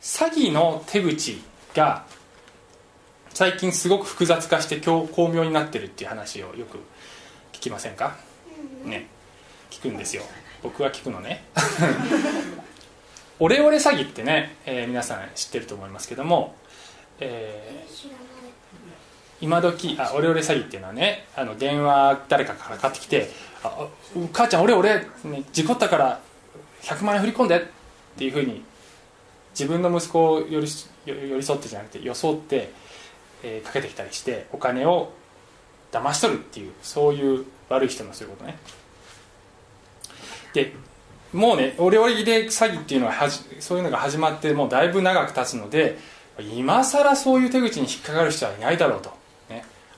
詐欺の手口が最近すごく複雑化して巧妙になってるっていう話をよく聞きませんか？ね。聞くんですよ。僕は聞くのね。オレオレ詐欺ってね、えー、皆さん知ってると思いますけども、えー、今時あオレオレ詐欺っていうのはねあの電話誰かからかかってきて「あ母ちゃん俺俺、ね、事故ったから100万円振り込んで」っていうふうに自分の息子を寄り寄り添ってじゃなくて装って、えー、かけてきたりしてお金を騙し取るっていうそういう悪い人のそういうことね。でもうねオレオレで詐欺っていうのははじそういうのが始まってもうだいぶ長く経つので今更そういう手口に引っかかる人はいないだろうと、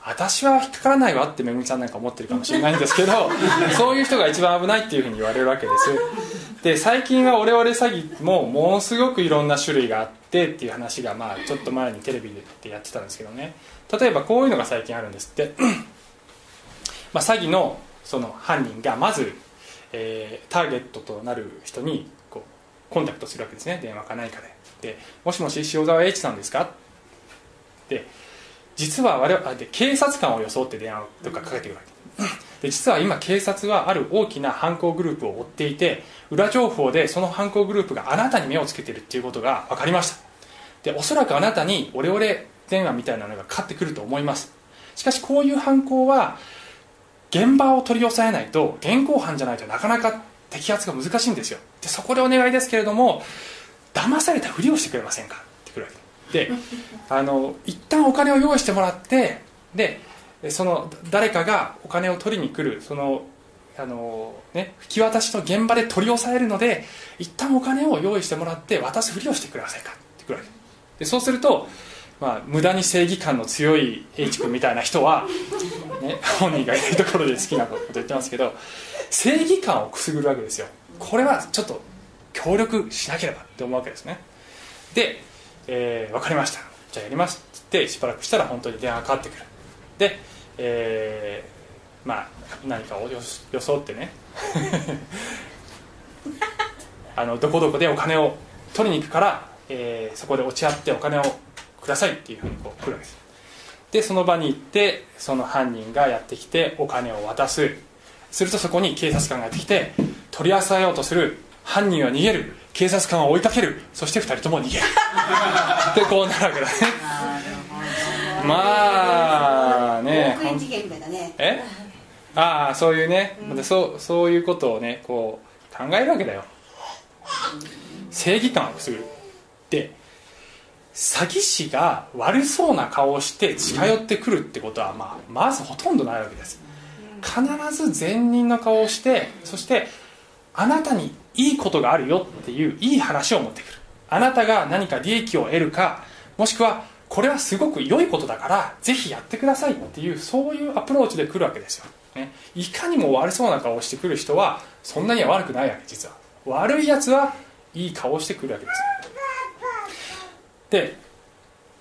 私は引っかからないわってめぐみさんなんか思ってるかもしれないんですけど そういう人が一番危ないっていうふうに言われるわけです。で最近はオレオレ詐欺もものすごくいろんな種類があってっていう話がまあちょっと前にテレビでやってたんですけどね。例えばこういうのが最近あるんですって。まあ詐欺のその犯人がまずえー、ターゲットとなる人にこうコンタクトするわけですね。電話か何かで。で「もしもし塩沢栄一さんですか?」で実は我々で警察官を装って電話とかかけてくるわけ。で実は今警察はある大きな犯行グループを追っていて裏情報でその犯行グループがあなたに目をつけてるっていうことが分かりました。でおそらくあなたにオレオレ電話みたいなのがかかってくると思います。しかしこういう犯行は現場を取り押さえないと現行犯じゃないとなかなか摘発が難しいんですよ。でそこでお願いですけれども騙されたふりをしてくれませんか？ってくるわけであの一旦お金を用意してもらってでその誰かがお金を取りに来るそのあの、ね、引き渡しの現場で取り押さえるので一旦お金を用意してもらって渡すふりをしてくれませんかってくるわけ。でそうするとまあ、無駄に正義感の強い H 君みたいな人は、ね、本人がいないところで好きなこと言ってますけど正義感をくすぐるわけですよ。これはちょっと協力しなければって思うわけですね。で、えー、分かりました。じゃあやります。ってしばらくしたら本当に電話がかかってくる。で、えー、まあ何かを装ってね。あのどこどこでお金を取りに行くから、えー、そこで落ち合ってお金をくださいっていうふうにこう来るわけです。でその場に行ってその犯人がやってきてお金を渡す。するとそこに警察官がやってきて取り押さえようとする。犯人は逃げる。警察官は追いかける。そして2人とも逃げる。でこうなるわけだね。まあね。え？ああそういうね、うん、そうそういうことをねこう考えるわけだよ。正義感をくすぐる。で詐欺師が悪そうな顔をして近寄ってくるってことは、まあ、まずほとんどないわけです。必ず善人の顔をしてそしてあなたにいいことがあるよっていういい話を持ってくる。あなたが何か利益を得るかもしくはこれはすごく良いことだからぜひやってくださいっていうそういうアプローチで来るわけですよ、ね、いかにも悪そうな顔をしてくる人はそんなには悪くないわけ実は。悪いやつはいい顔をしてくるわけですで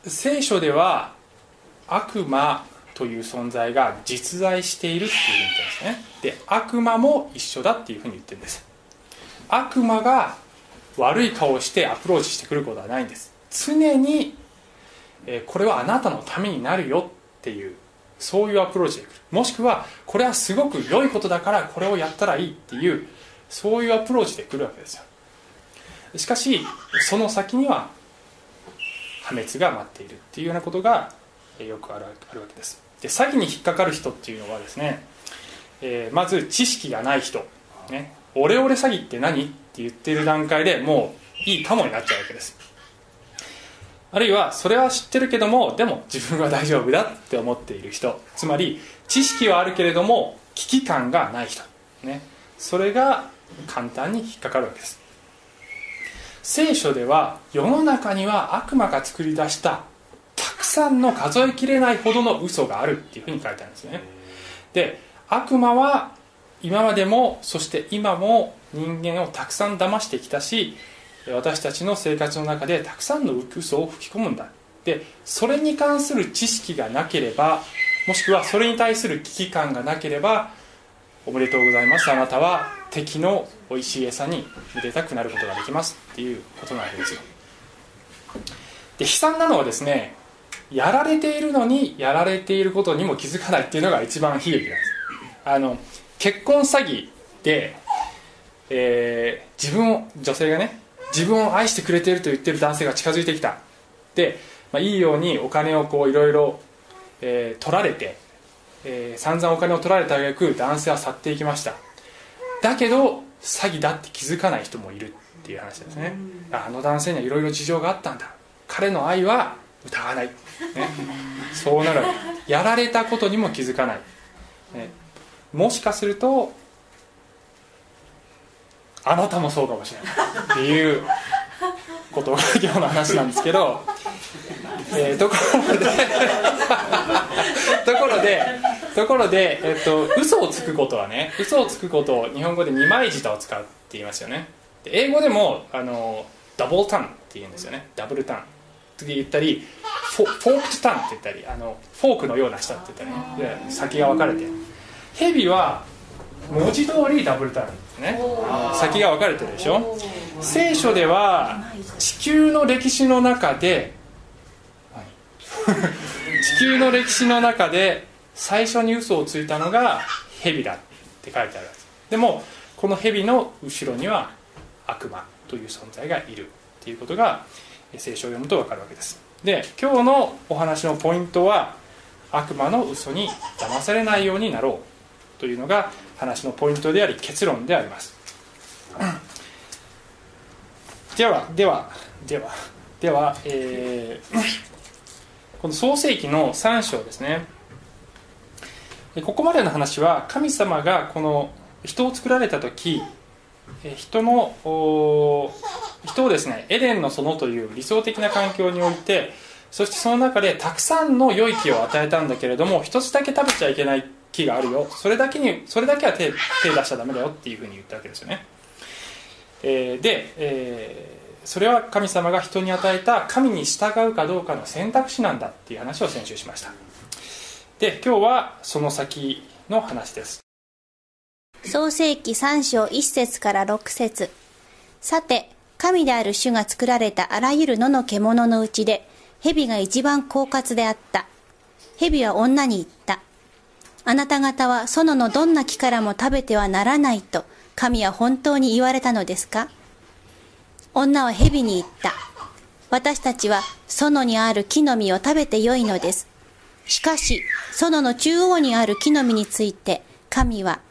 聖書では悪魔という存在が実在しているっていうふうに言ってますね。で悪魔も一緒だっていうふうに言ってるんです。悪魔が悪い顔をしてアプローチしてくることはないんです。常に、えこれはあなたのためになるよっていうそういうアプローチで来る。もしくはこれはすごく良いことだからこれをやったらいいっていうそういうアプローチで来るわけですよ。しかしその先には破滅が待っているっていうようなことがよくあるあるわけです。で詐欺に引っかかる人っていうのはですね、えー、まず知識がない人、ね、オレオレ詐欺って何？って言ってる段階でもういいかもになっちゃうわけです。あるいはそれは知ってるけどもでも自分は大丈夫だって思っている人。つまり知識はあるけれども危機感がない人、ね、それが簡単に引っかかるわけです。聖書では世の中には悪魔が作り出したたくさんの数えきれないほどの嘘があるっていうふうに書いてあるんですね。で悪魔は今までもそして今も人間をたくさん騙してきたし私たちの生活の中でたくさんの嘘を吹き込むんだ。でそれに関する知識がなければもしくはそれに対する危機感がなければおめでとうございます。あなたは敵の美味しい餌に茹でたくなることができますっていうことなわけですよ。で悲惨なのはですねやられているのにやられていることにも気づかないっていうのが一番悲劇なんです。あの結婚詐欺で、えー、自分を女性がね自分を愛してくれていると言ってる男性が近づいてきた。で、まあ、いいようにお金をこういろいろ、えー、取られて、えー、散々お金を取られた挙句男性は去っていきました。だけど詐欺だって気づかない人もいるっていう話ですね。あの男性にはいろいろ事情があったんだ。彼の愛は疑わない、ね、そうなるやられたことにも気づかない、ね、もしかするとあなたもそうかもしれない。っていうことが今日の話なんですけど、えー、ところでところでところで、えっと、嘘をつくことはね嘘をつくことを日本語で二枚舌を使うって言いますよね。英語でもあのダブルタンって言うんですよね。ダブルタン次言ったりフォフォークタンって言ったりあのフォークのような舌って言ったり、ね、先が分かれて。ヘビは文字通りダブルタンですね。先が分かれてるでしょ？聖書では地球の歴史の中で地球の歴史の中で最初に嘘をついたのがヘビだって書いてあるでもこのヘビの後ろには悪魔という存在がいるっていうことが聖書を読むと分かるわけです。で今日のお話のポイントは悪魔の嘘に騙されないようになろうというのが話のポイントであり結論であります。ではではではでは、えー、この創世記の3章ですね。ここまでの話は神様がこの人を作られた時人の人をですねエデンの園という理想的な環境においてそしてその中でたくさんの良い木を与えたんだけれども一つだけ食べちゃいけない。木があるよ。それだけにそれだけは手手出しちゃダメだよっていうふうに言ったわけですよね、えー、で、えー、それは神様が人に与えた神に従うかどうかの選択肢なんだっていう話を先週しました。で今日はその先の話です。創世紀3章1節から6節。さて神である主が作られたあらゆる野の獣のうちで蛇が一番狡猾であった。蛇は女に言った。あなた方は園のどんな木からも食べてはならないと神は本当に言われたのですか？女は蛇に言った。私たちは園にある木の実を食べてよいのです。しかし、園の中央にある木の実について神は、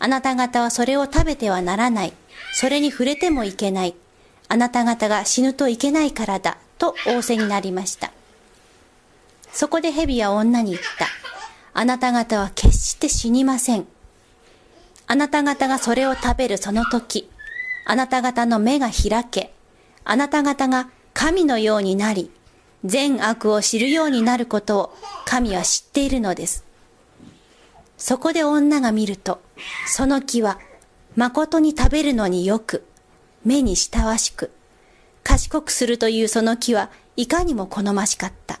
あなた方はそれを食べてはならない。それに触れてもいけない。あなた方が死ぬといけないからだ。と仰せになりました。そこで蛇は女に言った。あなた方は決して死にません。あなた方がそれを食べるその時、あなた方の目が開け、あなた方が神のようになり、善悪を知るようになることを神は知っているのです。そこで女が見ると、その木は誠に食べるのによく、目に親しく、賢くするというその木はいかにも好ましかった。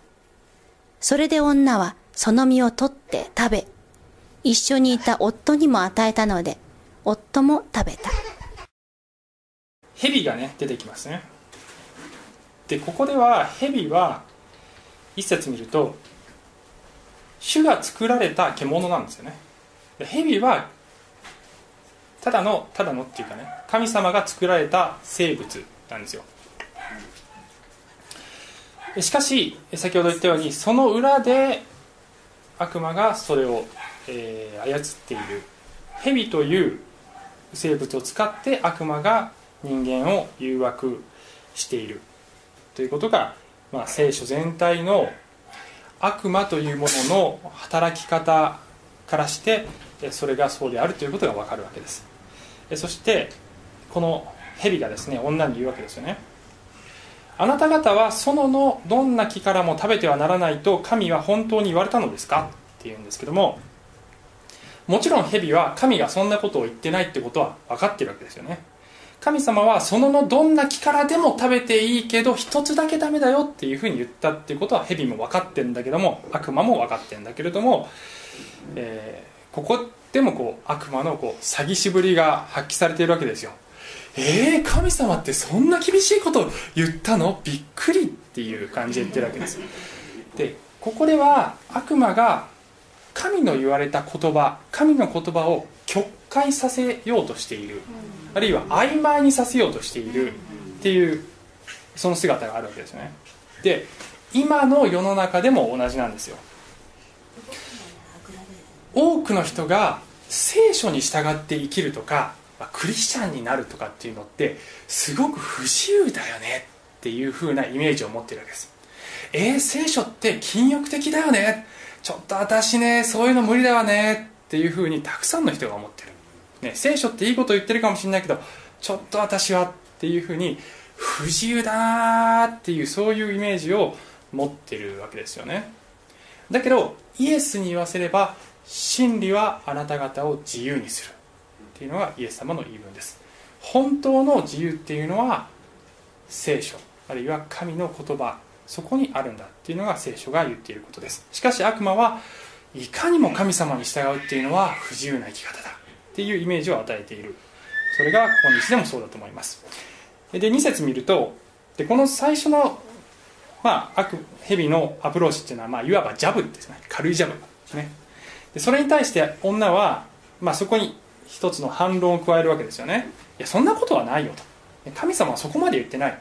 それで女はその実を取って食べ、一緒にいた夫にも与えたので、夫も食べた。蛇がね、出てきますね。で、ここでは蛇は、一節見ると、主が作られた獣なんですよね。蛇は、ただの、ただのっていうかね、神様が作られた生物なんですよ。しかし、先ほど言ったように、その裏で悪魔がそれを、えー、操っている。蛇という生物を使って悪魔が人間を誘惑している。ということが、まあ、聖書全体の悪魔というものの働き方からしてそれがそうであるということが分かるわけです。そしてこの蛇がですね女に言うわけですよね。あなた方は園のどんな木からも食べてはならないと神は本当に言われたのですか？っていうんですけどももちろん蛇は神がそんなことを言ってないってことは分かってるわけですよね。神様は園のどんな木からでも食べていいけど一つだけダメだよっていうふうに言ったっていうことは蛇も分かってんだけども悪魔も分かってんだけれども、えー、ここでもこう悪魔のこう詐欺師ぶりが発揮されているわけですよ。えー、神様ってそんな厳しいこと言ったの？びっくりっていう感じで言ってるわけですでここでは悪魔が神の言われた言葉神の言葉を曲解させようとしている。あるいは曖昧にさせようとしているっていうその姿があるわけですよね。で今の世の中でも同じなんですよ。多くの人が聖書に従って生きるとかクリスチャンになるとかっていうのってすごく不自由だよねっていう風なイメージを持ってるわけです。えー、聖書って禁欲的だよね。ちょっと私ねそういうの無理だわねっていう風にたくさんの人が思ってる、ね、聖書っていいこと言ってるかもしれないけどちょっと私はっていう風に不自由だなっていうそういうイメージを持ってるわけですよね。だけどイエスに言わせれば真理はあなた方を自由にする。っていうのがイエス様の言い分です。本当の自由っていうのは聖書あるいは神の言葉そこにあるんだっていうのが聖書が言っていることです。しかし悪魔はいかにも神様に従うっていうのは不自由な生き方だ。っていうイメージを与えている。それが今日でもそうだと思います。で2節見るとでこの最初の、まあ、悪蛇のアプローチっていうのは、まあ、いわばジャブですね。軽いジャブですね。でそれに対して女は、まあ、そこに一つの反論を加えるわけですよね。いやそんなことはないよと。神様はそこまで言ってない。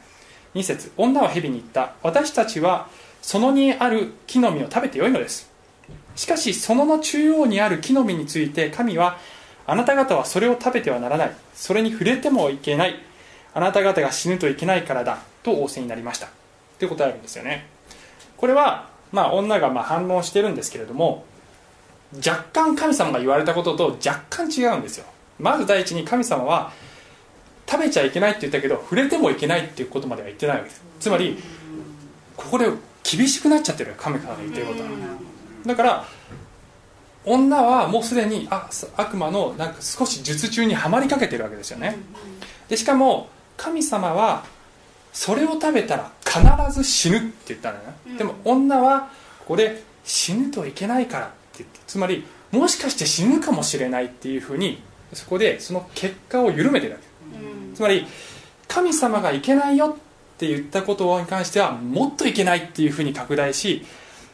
2節女は蛇に言った。私たちはそのにある木の実を食べてよいのです。しかしそのの中央にある木の実について神はあなた方はそれを食べてはならない。それに触れてもいけない。あなた方が死ぬといけないからだ。と仰せになりました。という答えるんですよね。これは、まあ、女がま反論してるんですけれども若干神様が言われたことと若干違うんですよ。まず第一に神様は食べちゃいけないって言ったけど触れてもいけないっていうことまでは言ってないわけですつまりここで厳しくなっちゃってる神様が言ってることは。だから女はもうすでにあ悪魔のなんか少し術中にはまりかけてるわけですよね。でしかも神様はそれを食べたら必ず死ぬって言ったんだよね、でも女はここで死ぬといけないから言ってつまりもしかして死ぬかもしれないっていうふうにそこでその結果を緩めてるわけ。つまり神様がいけないよって言ったことに関してはもっといけないっていうふうに拡大し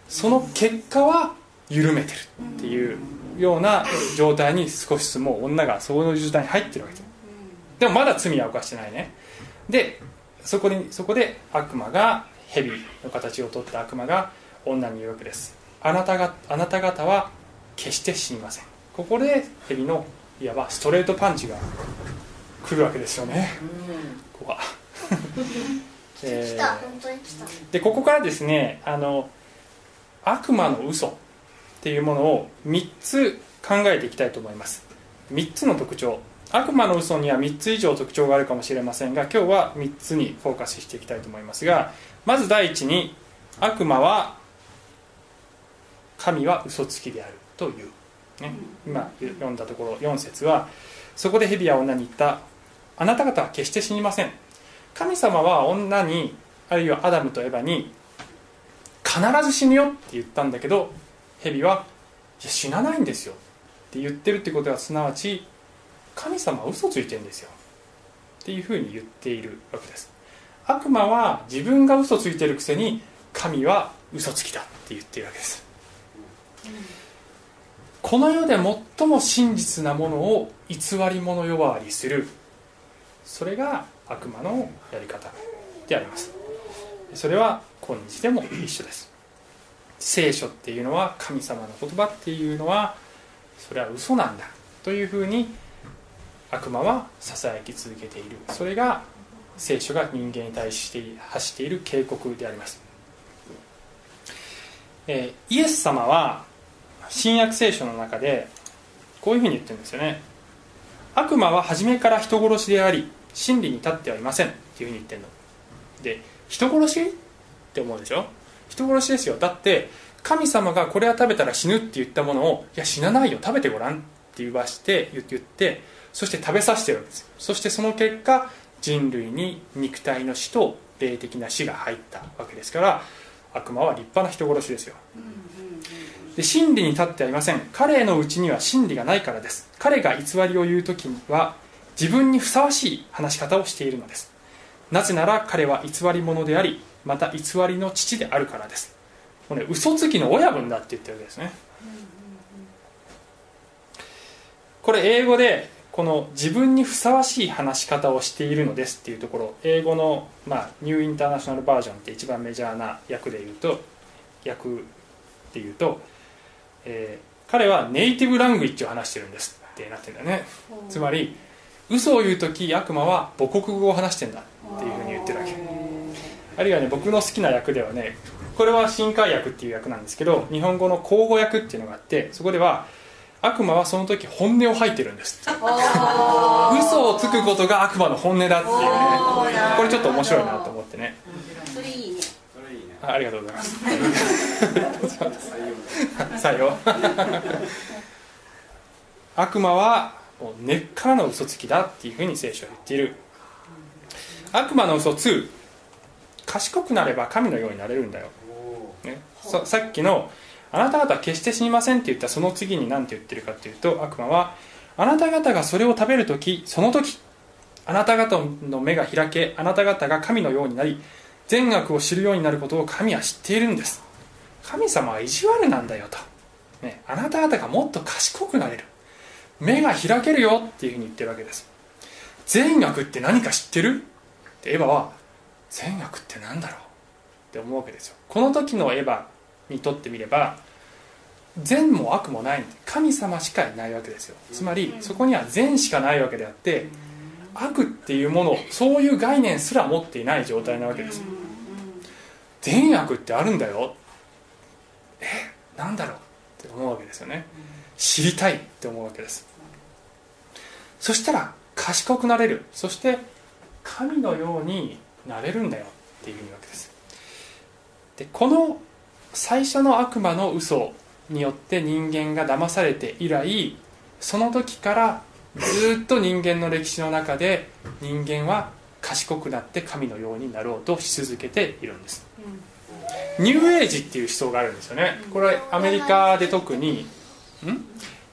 その結果は緩めてるっていうような状態に少しずつもう女がそういう状態に入ってるわけ。ですでもまだ罪は犯してないね。でそこにそこで悪魔が蛇の形をとった悪魔が女に言うわけですあなたがあなた方は決して死にません。ここで蛇のいわばストレートパンチが来るわけですよね、ここは。えー、でここからですねあの悪魔の嘘っていうものを3つ考えていきたいと思います。3つの特徴。悪魔の嘘には3つ以上特徴があるかもしれませんが今日は3つにフォーカスしていきたいと思いますがまず第一に悪魔は神は嘘つきであるという、ね、今読んだところ4節はそこで蛇は女に言った。あなた方は決して死にません。神様は女にあるいはアダムとエバに必ず死ぬよって言ったんだけど蛇はいや死なないんですよ。って言ってるってことはすなわち神様は嘘ついてんですよ。っていうふうに言っているわけです。悪魔は自分が嘘ついてるくせに神は嘘つきだって言ってるわけです、この世で最も真実なものを偽り者呼ばわりする。それが悪魔のやり方であります。それは今日でも一緒です。聖書っていうのは神様の言葉っていうのはそれは嘘なんだというふうに悪魔はささやき続けている。それが聖書が人間に対して発している警告であります、えー、イエス様は新約聖書の中でこういうふうに言ってるんですよね。悪魔は初めから人殺しであり真理に立ってはいません。っていうふうに言ってるの。で人殺しって思うでしょ？人殺しですよ。だって神様がこれは食べたら死ぬって言ったものをいや死なないよ。食べてごらん。って言わして言ってそして食べさせてるんですそしてその結果人類に肉体の死と霊的な死が入ったわけですから悪魔は立派な人殺しですよ。で真理に立ってはいません。彼のうちには真理がないからです。彼が偽りを言う時には自分にふさわしい話し方をしているのです。なぜなら彼は偽り者でありまた偽りの父であるからです。これ、ね、嘘つきの親分だって言ってるわけですね。これ英語でこの自分にふさわしい話し方をしているのですっていうところ英語の、まあ、ニューインターナショナルバージョンって一番メジャーな訳で言うと訳で言うと、えー、彼はネイティブラングイッジを話してるんですってなってるんだよね。つまり嘘を言う時悪魔は母国語を話してんだっていうふうに言ってるわけ。あるいはね僕の好きな訳ではねこれは新海訳っていう訳なんですけど日本語の口語訳っていうのがあってそこでは悪魔はその時本音を吐いてるんです嘘をつくことが悪魔の本音だっていうね。これちょっと面白いなと思ってねありがとうございます。採用悪魔は根っからの嘘つきだっていうふうに聖書は言っている。悪魔の嘘2賢くなれば神のようになれるんだよ、ね、ささっきのあなた方は決して死にませんって言ったその次に何て言ってるかっていうと悪魔はあなた方がそれを食べる時その時あなた方の目が開けあなた方が神のようになり善悪を知るようになることを神は知っているんです。神様は意地悪なんだよと、ね、あなた方がもっと賢くなれる。目が開けるよっていうふうに言ってるわけです。善悪って何か知ってる？ってエヴァは善悪って何だろう？って思うわけですよ。この時のエヴァにとってみれば善も悪もない神様しかいないわけですよ。つまりそこには善しかないわけであって悪っていうものそういう概念すら持っていない状態なわけです善悪ってあるんだよ。えなんだろう？って思うわけですよね。知りたいって思うわけです。そしたら賢くなれる。そして神のようになれるんだよっていうわけです。でこの最初の悪魔の嘘によって人間が騙されて以来その時からずっと人間の歴史の中で人間は賢くなって神のようになろうとし続けているんです、うん、ニューエイジっていう思想があるんですよね。これはアメリカで特にん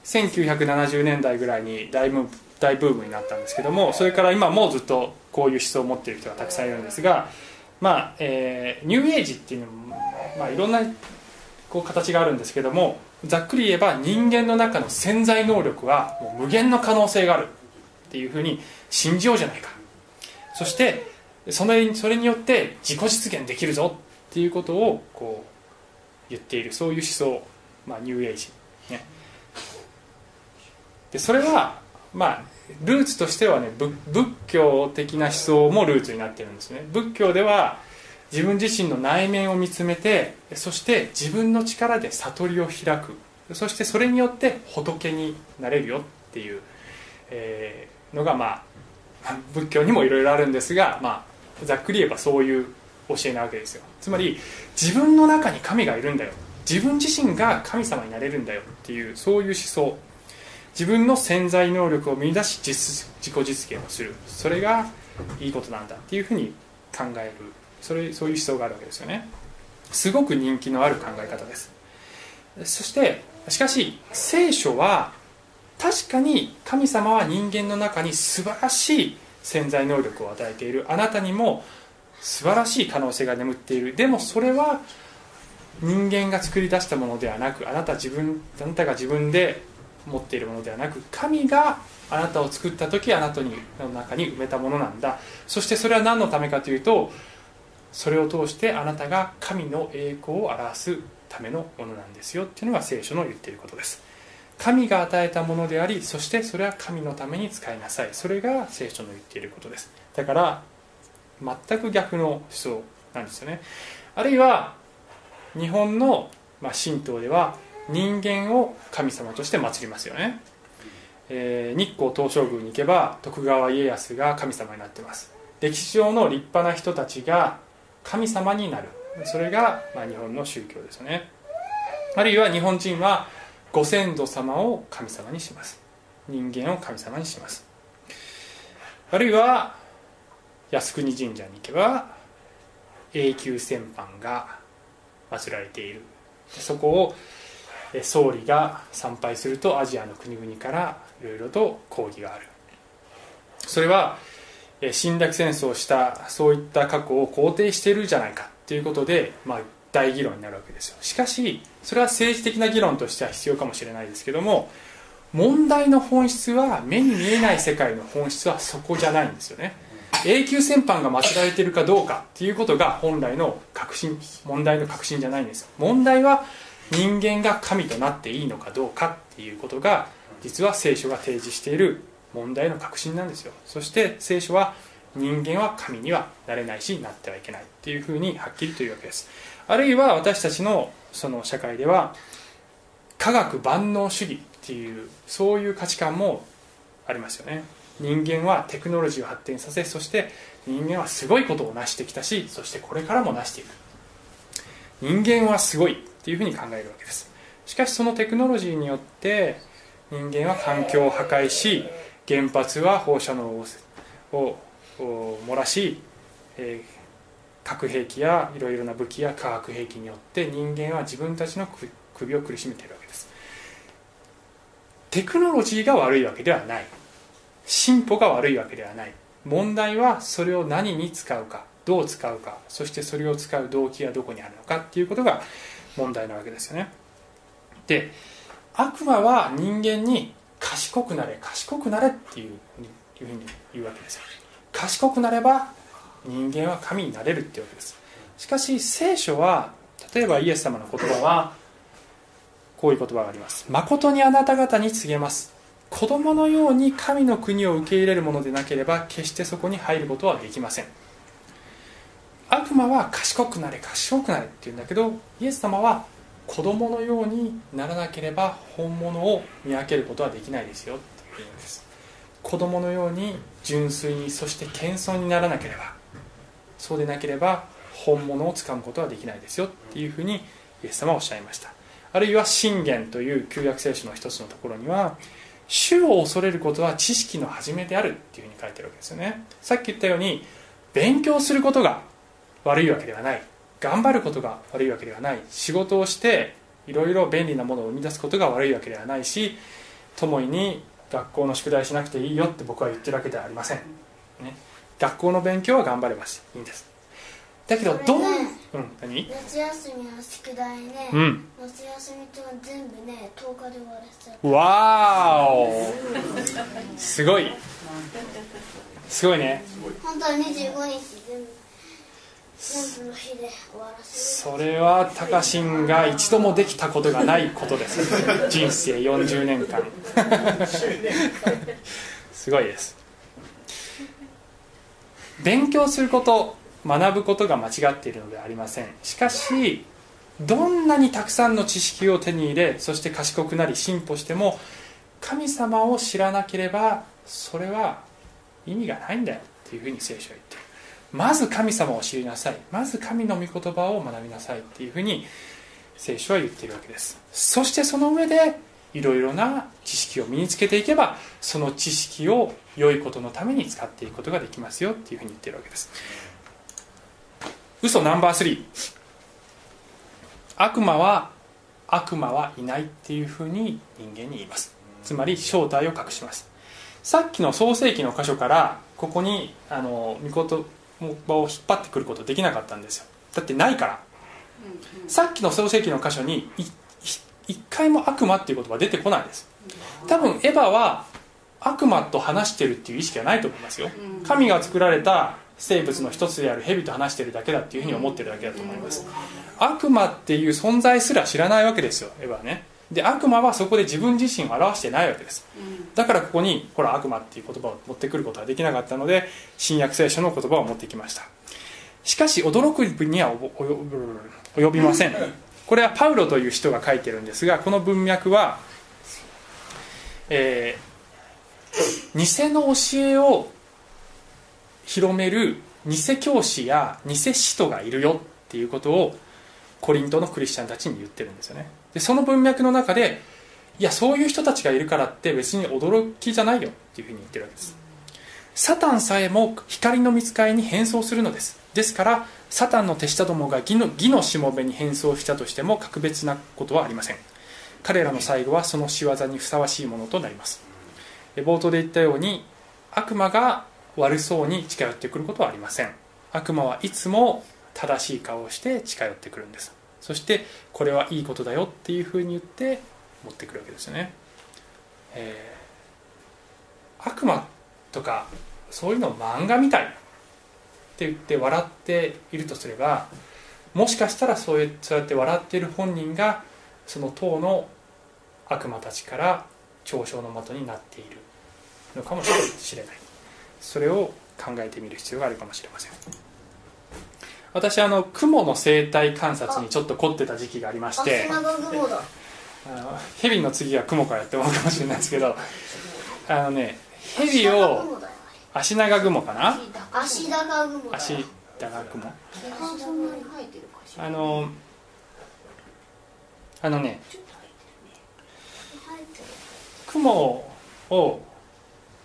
？1970年代ぐらいに大ブ大ブームになったんですけどもそれから今もずっとこういう思想を持っている人がたくさんいるんですがまあ、えー、ニューエイジっていうのもまあ、いろんなこう形があるんですけどもざっくり言えば人間の中の潜在能力はもう無限の可能性があるっていうふうに信じようじゃないか。そしてそれそれによって自己実現できるぞっていうことをこう言っているそういう思想、まあ、ニューエイジ、ね、でそれはまあルーツとしてはね仏教的な思想もルーツになってるんですね。仏教では自分自身の内面を見つめてそして自分の力で悟りを開く。そしてそれによって仏になれるよっていう、えー、のがまあ仏教にもいろいろあるんですが、まあ、ざっくり言えばそういう教えなわけですよ。つまり自分の中に神がいるんだよ。自分自身が神様になれるんだよっていうそういう思想。自分の潜在能力を見出し自己実現をする。それがいいことなんだっていうふうに考える。それそういう思想があるわけですよね。すごく人気のある考え方です。そしてしかし聖書は確かに神様は人間の中に素晴らしい潜在能力を与えている。あなたにも素晴らしい可能性が眠っている。でもそれは人間が作り出したものではなくあなた自分あなたが自分で持っているものではなく神があなたを作った時あなたの中に埋めたものなんだ。そしてそれは何のためかというとそれを通してあなたが神の栄光を表すためのものなんですよ。っていうのが聖書の言っていることです。神が与えたものでありそしてそれは神のために使いなさい。それが聖書の言っていることです。だから全く逆の思想なんですよね。あるいは日本の、ま神道では人間を神様として祀りますよね、えー、日光東照宮に行けば徳川家康が神様になってます。歴史上の立派な人たちが神様になる。それが、まあ、日本の宗教ですよね。あるいは日本人はご先祖様を神様にします。人間を神様にします。あるいは靖国神社に行けば永久戦犯が祀られている。そこを総理が参拝するとアジアの国々からいろいろと抗議がある。それは侵略戦争をしたそういった過去を肯定しているじゃないかということで、まあ、大議論になるわけですよ。しかしそれは政治的な議論としては必要かもしれないですけども問題の本質は目に見えない世界の本質はそこじゃないんですよね。永久戦犯が間違えてるかどうかっていうことが本来の確信問題の確信じゃないんです問題は人間が神となっていいのかどうかっていうことが実は聖書が提示している問題の確信なんですよ。そして聖書は人間は神にはなれないしなってはいけないっていうふうにはっきりというわけです。あるいは私たちのその社会では科学万能主義っていうそういう価値観もありますよね。人間はテクノロジーを発展させそして人間はすごいことを成してきたしそしてこれからも成していく。人間はすごいっていうふうに考えるわけです。しかしそのテクノロジーによって人間は環境を破壊し原発は放射能を漏らし、えー、核兵器やいろいろな武器や化学兵器によって人間は自分たちの首を苦しめているわけです。テクノロジーが悪いわけではない。進歩が悪いわけではない。問題はそれを何に使うかどう使うかそしてそれを使う動機がどこにあるのかっていうことが問題なわけですよね。で悪魔は人間に賢くなれ賢くなれっていうふうに言うわけですよ。賢くなれば人間は神になれるっていうわけです。しかし聖書は例えばイエス様の言葉はこういう言葉があります。誠にあなた方に告げます。子供のように神の国を受け入れるものでなければ決してそこに入ることはできません。悪魔は賢くなれ賢くなれって言うんだけどイエス様は子供のようにならなければ本物を見分けることはできないですよって言うんです。子供のように純粋にそして謙遜にならなければそうでなければ本物をつかむことはできないですよっていうふうにイエス様はおっしゃいました。あるいは信玄という旧約聖書の一つのところには主を恐れることは知識の始めであるっていうふうに書いてるわけですよね。さっき言ったように勉強することが悪いわけではない。頑張ることが悪いわけではない。仕事をしていろいろ便利なものを生み出すことが悪いわけではないし友に学校の宿題しなくていいよって僕は言ってるわけではありません、ね、学校の勉強は頑張ればいいんです。だけどどん、ね、うん何？夏休みの宿題ね、うん、夏休みと全部ね10日で終わらせちゃうわーお。すごい。すごいね。本当は25日全部全部の日で終わらせる。それはタカシンが一度もできたことがないことです。人生40年間。すごいです。勉強すること学ぶことが間違っているのではありません。しかしどんなにたくさんの知識を手に入れそして賢くなり進歩しても神様を知らなければそれは意味がないんだよっていうふうに聖書は言ってる。まず神様を知りなさい。まず神の御言葉を学びなさいっていうふうに聖書は言っているわけです。そしてその上でいろいろな知識を身につけていけばその知識を良いことのために使っていくことができますよっていうふうに言ってるわけです。嘘ナンバー3悪魔は悪魔はいないっていうふうに人間に言います。つまり正体を隠します。さっきの創世記の箇所からここにあの御言葉を引っ張ってくることできなかったんですよ。だってないから、うんうん、さっきの創世記の箇所に一回も悪魔っていう言葉出てこないです。多分エヴァは悪魔と話してるっていう意識はないと思いますよ。神が作られた生物の一つである蛇と話してるだけだっていうふうに思ってるだけだと思います。悪魔っていう存在すら知らないわけですよエヴァはね。で悪魔はそこで自分自身を表してないわけです。だからここにほら悪魔っていう言葉を持ってくることはできなかったので新約聖書の言葉を持ってきました。しかし驚く分には及びません。これはパウロという人が書いてるんですがこの文脈は、えー、偽の教えを広める偽教師や偽使徒がいるよっていうことをコリントのクリスチャンたちに言ってるんですよね。でその文脈の中でいやそういう人たちがいるからって別に驚きじゃないよっていうふうに言ってるわけです。サタンさえも光の見つかりに変装するのです。ですからサタンの手下どもが義の義のしもべに変装したとしても格別なことはありません。彼らの最後はその仕業にふさわしいものとなります。冒頭で言ったように悪魔が悪そうに近寄ってくることはありません。悪魔はいつも正しい顔をして近寄ってくるんです。そしてこれはいいことだよっていうふうに言って持ってくるわけですよね、えー悪魔とかそういうのを漫画みたいって言って笑っているとすればもしかしたらそういうそうやって笑っている本人がその党の悪魔たちから嘲笑の的になっているのかもしれない。それを考えてみる必要があるかもしれません私あの雲の生態観察にちょっと凝ってた時期がありましてヘビの次は雲かやって思うかもしれないですけど あのねヘビを足長雲かな？足高雲。足長雲。あのあのね。雲を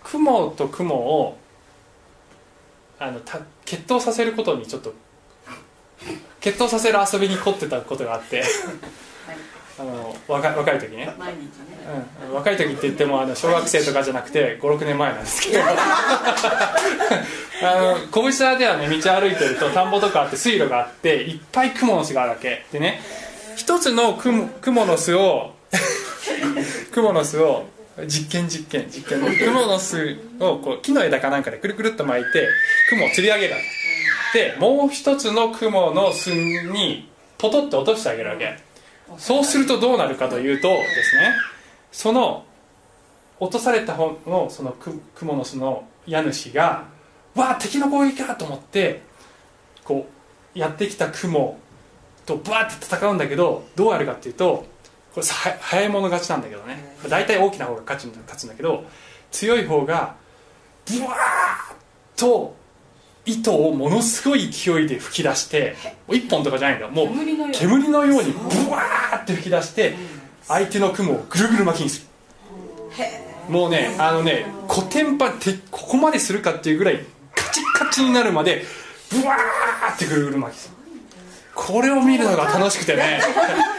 雲と雲をあのた決闘させることにちょっと決闘させる遊びに凝ってたことがあってあの若い若い時ね、ね。うん、若い時って言ってもあの小学生とかじゃなくて56年前なんですけど。あの小淵沢ではね道歩いてると田んぼとかあって水路があっていっぱいクモの巣があるわけ。でね一つのクモクモの巣を クモの巣を実験実験実験。クモの巣をこう木の枝かなんかでくるくるっと巻いてクモを釣り上げるわけ。でもう一つのクモの巣にポトッと落としてあげるわけ。そうするとどうなるかというとですねその落とされた方のそのククモの巣の家主がわあ敵の攻撃かと思ってこうやってきたクモとバーって戦うんだけどどうやるかっていうとこれさ早い者勝ちなんだけどね。大体大きな方が勝つんだ勝つんだけど強い方がブワーッと糸をものすごい勢いで吹き出して一本とかじゃないんだもう煙のように。ブワーって吹き出して相手の雲をぐるぐる巻きにする。もうねあのねコテンパンてここまでするかっていうぐらいカチッカチになるまでブワーってぐるぐる巻きする。これを見るのが楽しくてね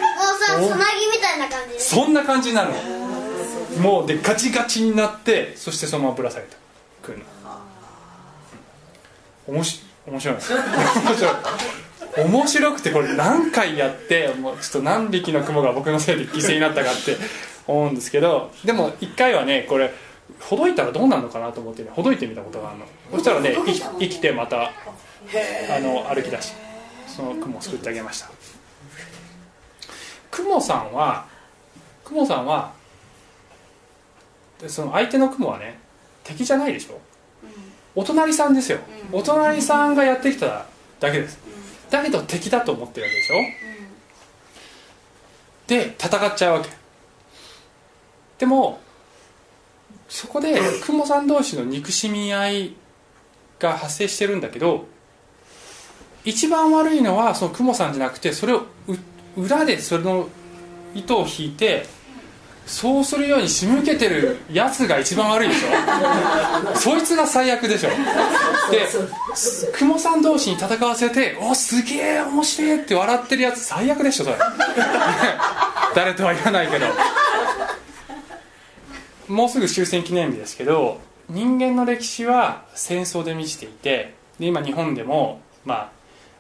つなぎみたいな感じで。そんな感じになるの？もうでガチガチになってそしてそのままぶら下げてくるの。おもし面白い。面白い。面白くてこれ何回やってもうちょっと何匹の雲が僕のせいで犠牲になったかって 思うんですけどでも一回はねこれほどいたらどうなるのかなと思ってね。ほどいてみたことがあるの。そしたらね生き生きてまたあの歩き出しその雲を救ってあげました雲さんは雲さんはでその相手の雲はね敵じゃないでしょ？お隣さんですよ。お隣さんがやってきただけです。だけど敵だと思ってるわけでしょ？で戦っちゃうわけ。でもそこで雲さん同士の憎しみ合いが発生してるんだけど一番悪いのはその雲さんじゃなくてそれをう裏でそれの糸を引いてそうするように仕向けてるやつが一番悪いでしょ。そいつが最悪でしょ。で雲さん同士に戦わせて「おすげえ面白い」って笑ってるやつ最悪でしょそれ。誰とは言わないけど。もうすぐ終戦記念日ですけど人間の歴史は戦争で満ちていてで今日本でも、ま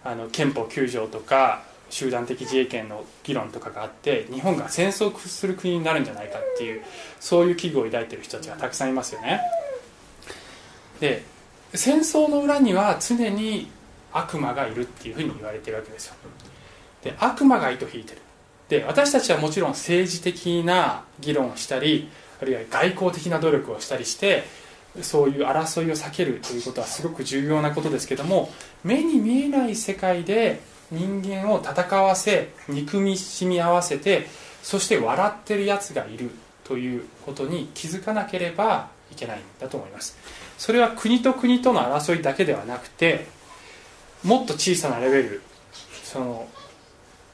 あ、あの憲法9条とか集団的自衛権の議論とかがあって日本が戦争する国になるんじゃないかっていうそういう危惧を抱いてる人たちがたくさんいますよね。で戦争の裏には常に悪魔がいるっていうふうに言われてるわけですよ。で悪魔が糸引いてる。で私たちはもちろん政治的な議論をしたりあるいは外交的な努力をしたりしてそういう争いを避けるということはすごく重要なことですけども目に見えない世界で人間を戦わせ憎みしみ合わせてそして笑ってるやつがいるということに気づかなければいけないんだと思います。それは国と国との争いだけではなくてもっと小さなレベルその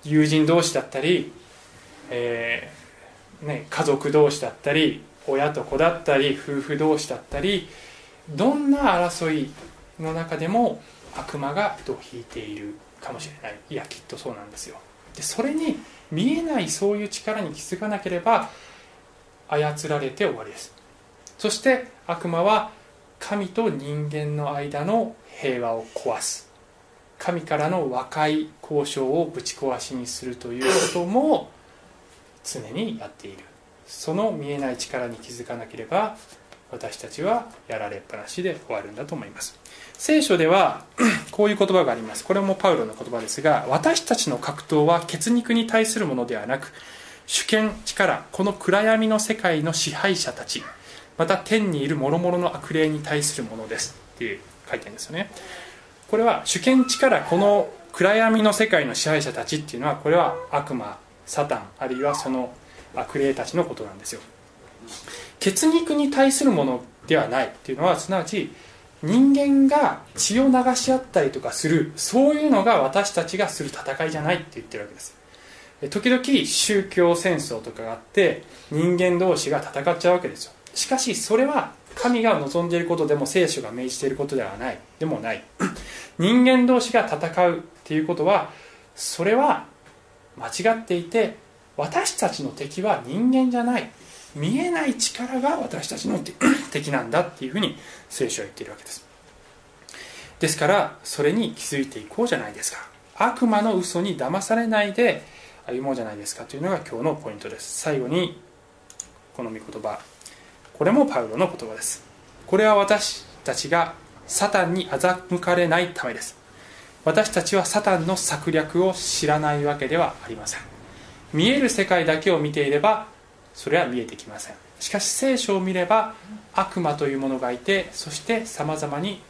友人同士だったり、えーね、家族同士だったり親と子だったり夫婦同士だったりどんな争いの中でも悪魔が糸を引いている。かもしれない。いやきっとそうなんですよ。でそれに見えないそういう力に気づかなければ操られて終わりです。そして悪魔は神と人間の間の平和を壊す。神からの和解交渉をぶち壊しにするということも常にやっている。その見えない力に気づかなければ私たちはやられっぱなしで終わるんだと思います。聖書では こういう言葉があります。これもパウロの言葉ですが私たちの格闘は血肉に対するものではなく主権力この暗闇の世界の支配者たちまた天にいる諸々の悪霊に対するものです。って書いてるんですよね。これは主権力この暗闇の世界の支配者たちっていうのはこれは悪魔サタンあるいはその悪霊たちのことなんですよ。血肉に対するものではないっていうのはすなわち人間が血を流し合ったりとかするそういうのが私たちがする戦いじゃないって言ってるわけです。時々宗教戦争とかがあって人間同士が戦っちゃうわけですよ。しかしそれは神が望んでいることでも聖書が命じていることではない。でもない。人間同士が戦うっていうことはそれは間違っていて私たちの敵は人間じゃない。見えない力が私たちの 敵なんだっていうふうに聖書は言っているわけです。ですからそれに気づいていこうじゃないですか。悪魔の嘘に騙されないで歩もうじゃないですかというのが今日のポイントです。最後にこの御言葉。これもパウロの言葉です。これは私たちがサタンに欺かれないためです。私たちはサタンの策略を知らないわけではありません。見える世界だけを見ていればそれは見えてきません。しかし聖書を見れば悪魔というものがいてそしてさまざまに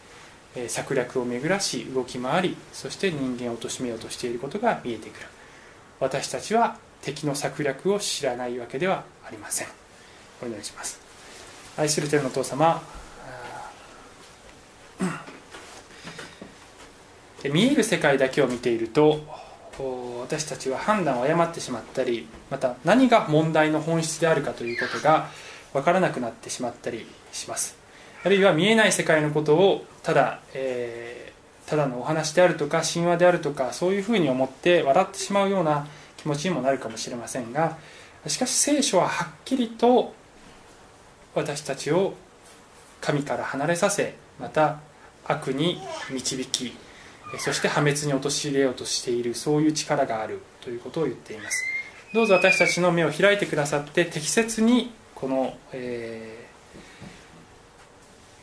策略を巡らし動き回りそして人間を貶めようとしていることが見えてくる。私たちは敵の策略を知らないわけではありません。お願いします。愛する天のお父様見える世界だけを見ているとこう私たちは判断を誤ってしまったりまた何が問題の本質であるかということが分からなくなってしまったりします。あるいは見えない世界のことをただ、えー、ただのお話であるとか神話であるとかそういうふうに思って笑ってしまうような気持ちにもなるかもしれませんがしかし聖書ははっきりと私たちを神から離れさせまた悪に導きそして破滅に陥れようとしているそういう力があるということを言っています。どうぞ私たちの目を開いてくださって適切にこの、え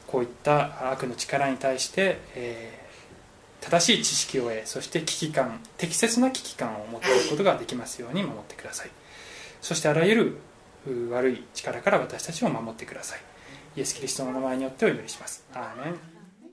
ー、こういった悪の力に対して、えー、正しい知識を得そして危機感適切な危機感を持っていくことができますように守ってください。そしてあらゆる悪い力から私たちを守ってください。イエス・キリストの名前によってお祈りします。アーメン。